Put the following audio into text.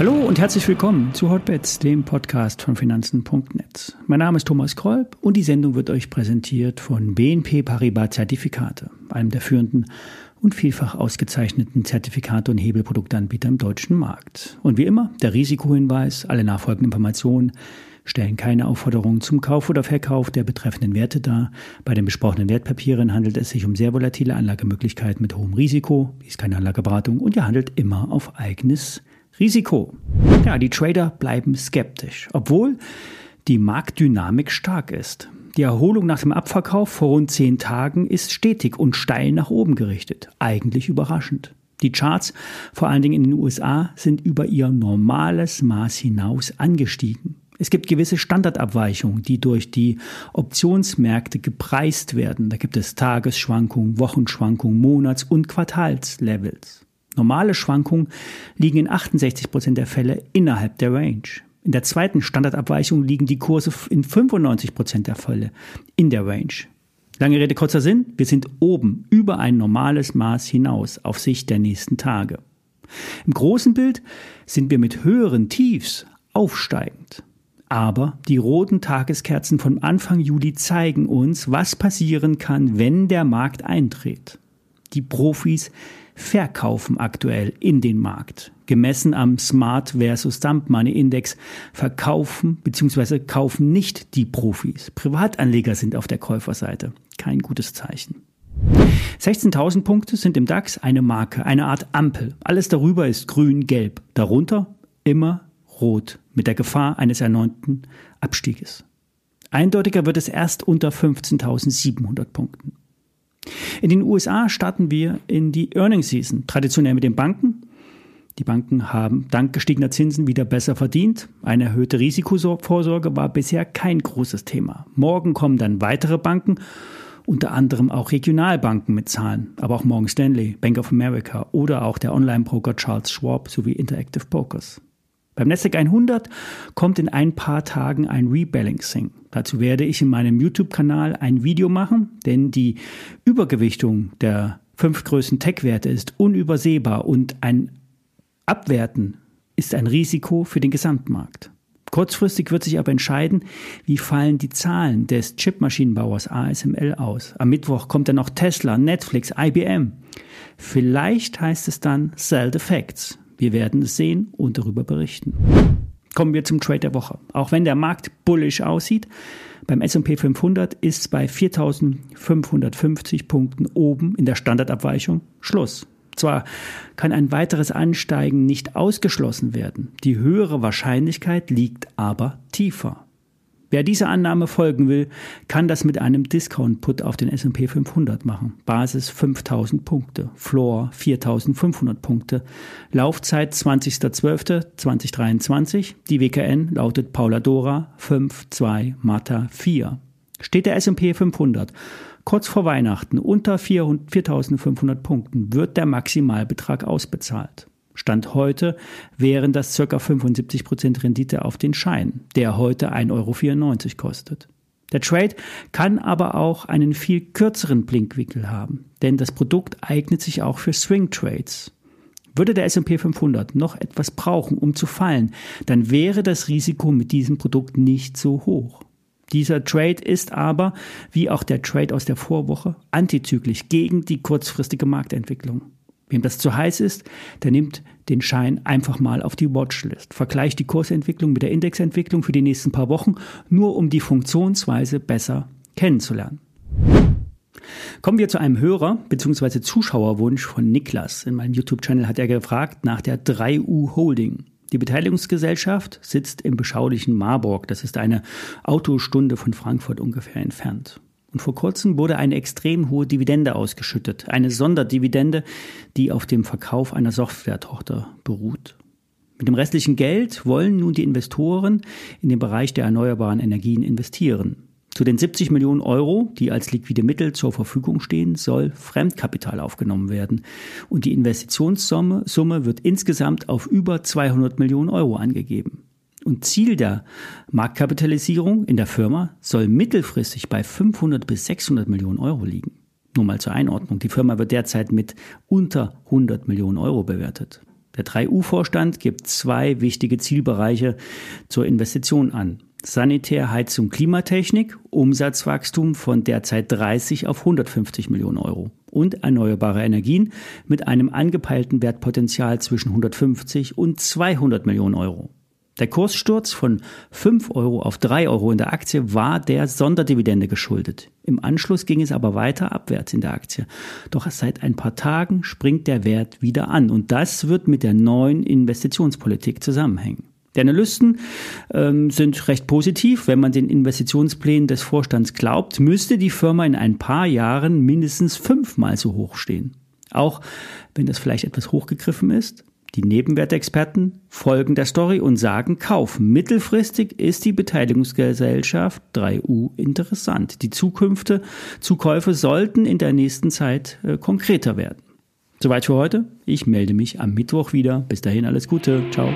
Hallo und herzlich willkommen zu Hotbets, dem Podcast von Finanzen.net. Mein Name ist Thomas Kolb und die Sendung wird euch präsentiert von BNP Paribas Zertifikate, einem der führenden und vielfach ausgezeichneten Zertifikate und Hebelproduktanbieter im deutschen Markt. Und wie immer der Risikohinweis, alle nachfolgenden Informationen stellen keine Aufforderungen zum Kauf oder Verkauf der betreffenden Werte dar. Bei den besprochenen Wertpapieren handelt es sich um sehr volatile Anlagemöglichkeiten mit hohem Risiko. Dies ist keine Anlageberatung und ihr handelt immer auf eigenes Risiko. Ja, die Trader bleiben skeptisch, obwohl die Marktdynamik stark ist. Die Erholung nach dem Abverkauf vor rund zehn Tagen ist stetig und steil nach oben gerichtet. Eigentlich überraschend. Die Charts, vor allen Dingen in den USA, sind über ihr normales Maß hinaus angestiegen. Es gibt gewisse Standardabweichungen, die durch die Optionsmärkte gepreist werden. Da gibt es Tagesschwankungen, Wochenschwankungen, Monats- und Quartalslevels. Normale Schwankungen liegen in 68 Prozent der Fälle innerhalb der Range. In der zweiten Standardabweichung liegen die Kurse in 95 Prozent der Fälle in der Range. Lange Rede, kurzer Sinn, wir sind oben über ein normales Maß hinaus auf Sicht der nächsten Tage. Im großen Bild sind wir mit höheren Tiefs aufsteigend. Aber die roten Tageskerzen von Anfang Juli zeigen uns, was passieren kann, wenn der Markt eintritt. Die Profis verkaufen aktuell in den Markt. Gemessen am Smart versus Dump Money Index verkaufen bzw. kaufen nicht die Profis. Privatanleger sind auf der Käuferseite. Kein gutes Zeichen. 16.000 Punkte sind im DAX eine Marke, eine Art Ampel. Alles darüber ist grün-gelb. Darunter immer rot mit der Gefahr eines erneuten Abstieges. Eindeutiger wird es erst unter 15.700 Punkten. In den USA starten wir in die Earnings Season, traditionell mit den Banken. Die Banken haben dank gestiegener Zinsen wieder besser verdient. Eine erhöhte Risikovorsorge war bisher kein großes Thema. Morgen kommen dann weitere Banken, unter anderem auch Regionalbanken mit Zahlen, aber auch Morgan Stanley, Bank of America oder auch der Online-Broker Charles Schwab sowie Interactive Brokers. Beim Nasdaq 100 kommt in ein paar Tagen ein Rebalancing. Dazu werde ich in meinem YouTube-Kanal ein Video machen, denn die Übergewichtung der fünf größten Tech-Werte ist unübersehbar und ein Abwerten ist ein Risiko für den Gesamtmarkt. Kurzfristig wird sich aber entscheiden, wie fallen die Zahlen des Chipmaschinenbauers ASML aus. Am Mittwoch kommt dann noch Tesla, Netflix, IBM. Vielleicht heißt es dann Sell the Facts. Wir werden es sehen und darüber berichten. Kommen wir zum Trade der Woche. Auch wenn der Markt bullish aussieht, beim S&P 500 ist bei 4.550 Punkten oben in der Standardabweichung Schluss. Zwar kann ein weiteres Ansteigen nicht ausgeschlossen werden, die höhere Wahrscheinlichkeit liegt aber tiefer. Wer dieser Annahme folgen will, kann das mit einem Discount-Put auf den S&P 500 machen. Basis 5000 Punkte, Floor 4500 Punkte, Laufzeit 20.12.2023. Die WKN lautet Paula Dora 52 Mata 4. Steht der S&P 500 kurz vor Weihnachten unter 4500 Punkten, wird der Maximalbetrag ausbezahlt. Stand heute wären das ca. 75% Rendite auf den Schein, der heute 1,94 Euro kostet. Der Trade kann aber auch einen viel kürzeren Blinkwinkel haben, denn das Produkt eignet sich auch für Swing Trades. Würde der S&P 500 noch etwas brauchen, um zu fallen, dann wäre das Risiko mit diesem Produkt nicht so hoch. Dieser Trade ist aber, wie auch der Trade aus der Vorwoche, antizyklisch gegen die kurzfristige Marktentwicklung. Wem das zu heiß ist, der nimmt den Schein einfach mal auf die Watchlist. Vergleicht die Kursentwicklung mit der Indexentwicklung für die nächsten paar Wochen, nur um die Funktionsweise besser kennenzulernen. Kommen wir zu einem Hörer bzw. Zuschauerwunsch von Niklas. In meinem YouTube-Channel hat er gefragt nach der 3U Holding. Die Beteiligungsgesellschaft sitzt im beschaulichen Marburg. Das ist eine Autostunde von Frankfurt ungefähr entfernt. Und vor kurzem wurde eine extrem hohe Dividende ausgeschüttet. Eine Sonderdividende, die auf dem Verkauf einer Softwaretochter beruht. Mit dem restlichen Geld wollen nun die Investoren in den Bereich der erneuerbaren Energien investieren. Zu den 70 Millionen Euro, die als liquide Mittel zur Verfügung stehen, soll Fremdkapital aufgenommen werden. Und die Investitionssumme Summe wird insgesamt auf über 200 Millionen Euro angegeben. Und Ziel der Marktkapitalisierung in der Firma soll mittelfristig bei 500 bis 600 Millionen Euro liegen. Nur mal zur Einordnung. Die Firma wird derzeit mit unter 100 Millionen Euro bewertet. Der 3U-Vorstand gibt zwei wichtige Zielbereiche zur Investition an. Sanitär, Heizung, Klimatechnik, Umsatzwachstum von derzeit 30 auf 150 Millionen Euro und erneuerbare Energien mit einem angepeilten Wertpotenzial zwischen 150 und 200 Millionen Euro. Der Kurssturz von 5 Euro auf 3 Euro in der Aktie war der Sonderdividende geschuldet. Im Anschluss ging es aber weiter abwärts in der Aktie. Doch seit ein paar Tagen springt der Wert wieder an und das wird mit der neuen Investitionspolitik zusammenhängen. Die Analysten ähm, sind recht positiv. Wenn man den Investitionsplänen des Vorstands glaubt, müsste die Firma in ein paar Jahren mindestens fünfmal so hoch stehen. Auch wenn das vielleicht etwas hochgegriffen ist. Die Nebenwertexperten folgen der Story und sagen Kauf. Mittelfristig ist die Beteiligungsgesellschaft 3U interessant. Die Zukünfte, Zukäufe sollten in der nächsten Zeit äh, konkreter werden. Soweit für heute. Ich melde mich am Mittwoch wieder. Bis dahin alles Gute. Ciao.